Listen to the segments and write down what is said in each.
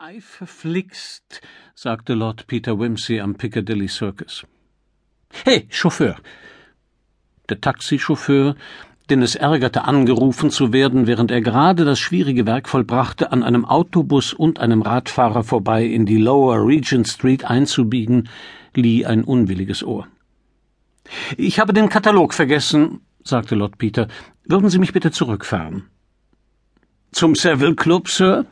Ei verflixt, sagte Lord Peter Wimsey am Piccadilly Circus. Hey, Chauffeur! Der Taxichauffeur, den es ärgerte, angerufen zu werden, während er gerade das schwierige Werk vollbrachte, an einem Autobus und einem Radfahrer vorbei in die Lower Regent Street einzubiegen, lieh ein unwilliges Ohr. Ich habe den Katalog vergessen, sagte Lord Peter. Würden Sie mich bitte zurückfahren? Zum Savile Club, Sir?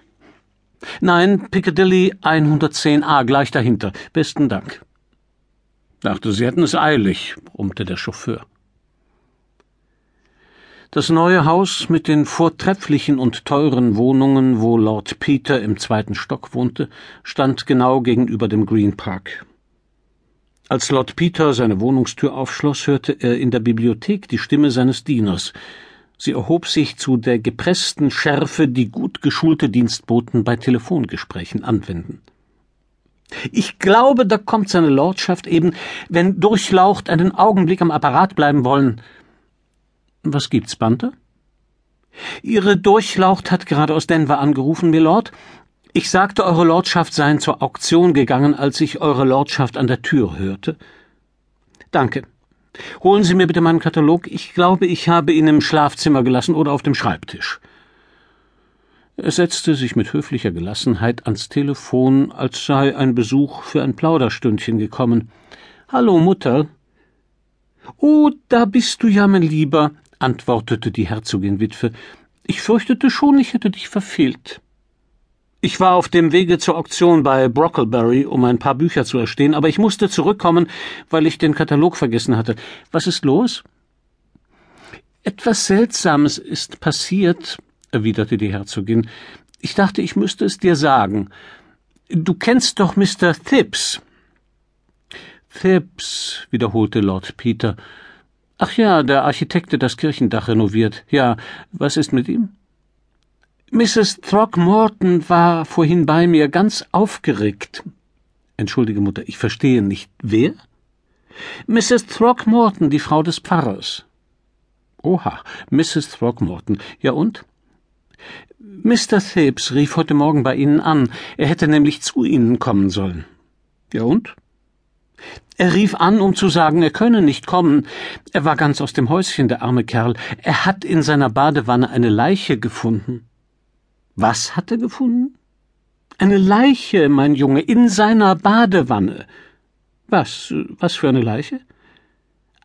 Nein, Piccadilly 110a, gleich dahinter. Besten Dank. Dachte, Sie hätten es eilig, brummte der Chauffeur. Das neue Haus mit den vortrefflichen und teuren Wohnungen, wo Lord Peter im zweiten Stock wohnte, stand genau gegenüber dem Green Park. Als Lord Peter seine Wohnungstür aufschloss, hörte er in der Bibliothek die Stimme seines Dieners. Sie erhob sich zu der gepressten Schärfe, die gut geschulte Dienstboten bei Telefongesprächen anwenden. Ich glaube, da kommt seine Lordschaft eben, wenn durchlaucht einen Augenblick am Apparat bleiben wollen. Was gibt's, Banter? Ihre Durchlaucht hat gerade aus Denver angerufen, Milord. Ich sagte, Eure Lordschaft seien zur Auktion gegangen, als ich Eure Lordschaft an der Tür hörte. Danke. Holen Sie mir bitte meinen Katalog. Ich glaube, ich habe ihn im Schlafzimmer gelassen oder auf dem Schreibtisch. Er setzte sich mit höflicher Gelassenheit ans Telefon, als sei ein Besuch für ein Plauderstündchen gekommen. Hallo, Mutter. Oh, da bist du ja, mein Lieber, antwortete die Herzogin Witwe. Ich fürchtete schon, ich hätte dich verfehlt. Ich war auf dem Wege zur Auktion bei Brocklebury, um ein paar Bücher zu erstehen, aber ich musste zurückkommen, weil ich den Katalog vergessen hatte. Was ist los? Etwas Seltsames ist passiert, erwiderte die Herzogin. Ich dachte, ich müsste es dir sagen. Du kennst doch Mr. Thibs. Thibs, wiederholte Lord Peter. Ach ja, der Architekt, der das Kirchendach renoviert. Ja, was ist mit ihm? Mrs. Throckmorton war vorhin bei mir ganz aufgeregt. Entschuldige, Mutter, ich verstehe nicht. Wer? Mrs. Throckmorton, die Frau des Pfarrers. Oha, Mrs. Throckmorton. Ja und? Mr. Thebes rief heute Morgen bei Ihnen an. Er hätte nämlich zu Ihnen kommen sollen. Ja und? Er rief an, um zu sagen, er könne nicht kommen. Er war ganz aus dem Häuschen, der arme Kerl. Er hat in seiner Badewanne eine Leiche gefunden. Was hat er gefunden? Eine Leiche, mein Junge, in seiner Badewanne. Was, was für eine Leiche?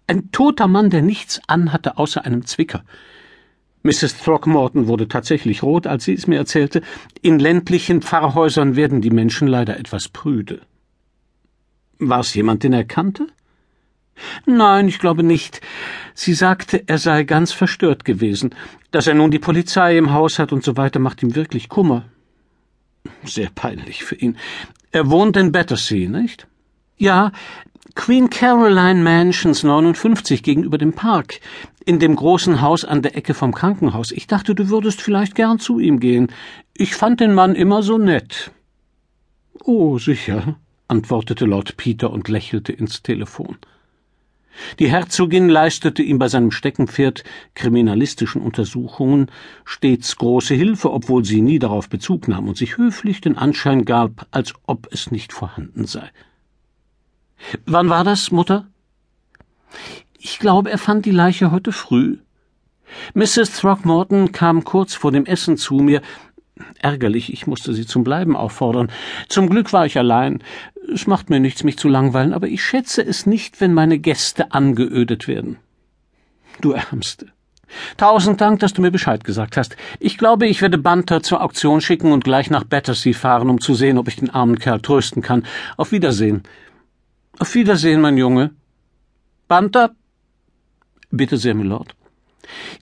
Ein toter Mann, der nichts anhatte außer einem Zwicker. Mrs. Throckmorton wurde tatsächlich rot, als sie es mir erzählte. In ländlichen Pfarrhäusern werden die Menschen leider etwas prüde. War es jemand, den er kannte? Nein, ich glaube nicht. Sie sagte, er sei ganz verstört gewesen. Dass er nun die Polizei im Haus hat und so weiter, macht ihm wirklich Kummer. Sehr peinlich für ihn. Er wohnt in Battersea, nicht? Ja, Queen Caroline Mansions 59 gegenüber dem Park, in dem großen Haus an der Ecke vom Krankenhaus. Ich dachte, du würdest vielleicht gern zu ihm gehen. Ich fand den Mann immer so nett. Oh, sicher, antwortete Lord Peter und lächelte ins Telefon. Die Herzogin leistete ihm bei seinem Steckenpferd kriminalistischen Untersuchungen stets große Hilfe, obwohl sie nie darauf Bezug nahm und sich höflich den Anschein gab, als ob es nicht vorhanden sei. Wann war das, Mutter? Ich glaube, er fand die Leiche heute früh. Mrs. Throckmorton kam kurz vor dem Essen zu mir. Ärgerlich, ich musste sie zum Bleiben auffordern. Zum Glück war ich allein. Es macht mir nichts, mich zu langweilen, aber ich schätze es nicht, wenn meine Gäste angeödet werden. Du Ärmste. Tausend Dank, dass du mir Bescheid gesagt hast. Ich glaube, ich werde Banter zur Auktion schicken und gleich nach Battersea fahren, um zu sehen, ob ich den armen Kerl trösten kann. Auf Wiedersehen. Auf Wiedersehen, mein Junge. Banter? Bitte sehr, Milord.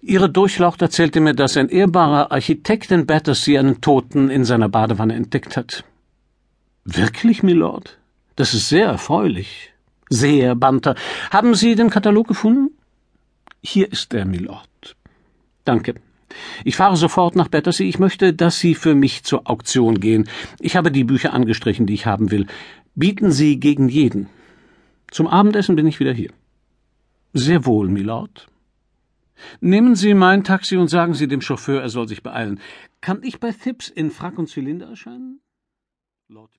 Ihre Durchlaucht erzählte mir, dass ein ehrbarer Architekt in Battersea einen Toten in seiner Badewanne entdeckt hat. Wirklich, Milord? Das ist sehr erfreulich. Sehr, Banter. Haben Sie den Katalog gefunden? Hier ist er, Milord. Danke. Ich fahre sofort nach Battersea. Ich möchte, dass Sie für mich zur Auktion gehen. Ich habe die Bücher angestrichen, die ich haben will. Bieten Sie gegen jeden. Zum Abendessen bin ich wieder hier. Sehr wohl, Milord. Nehmen Sie mein Taxi und sagen Sie dem Chauffeur, er soll sich beeilen. Kann ich bei Thibs in Frack und Zylinder erscheinen?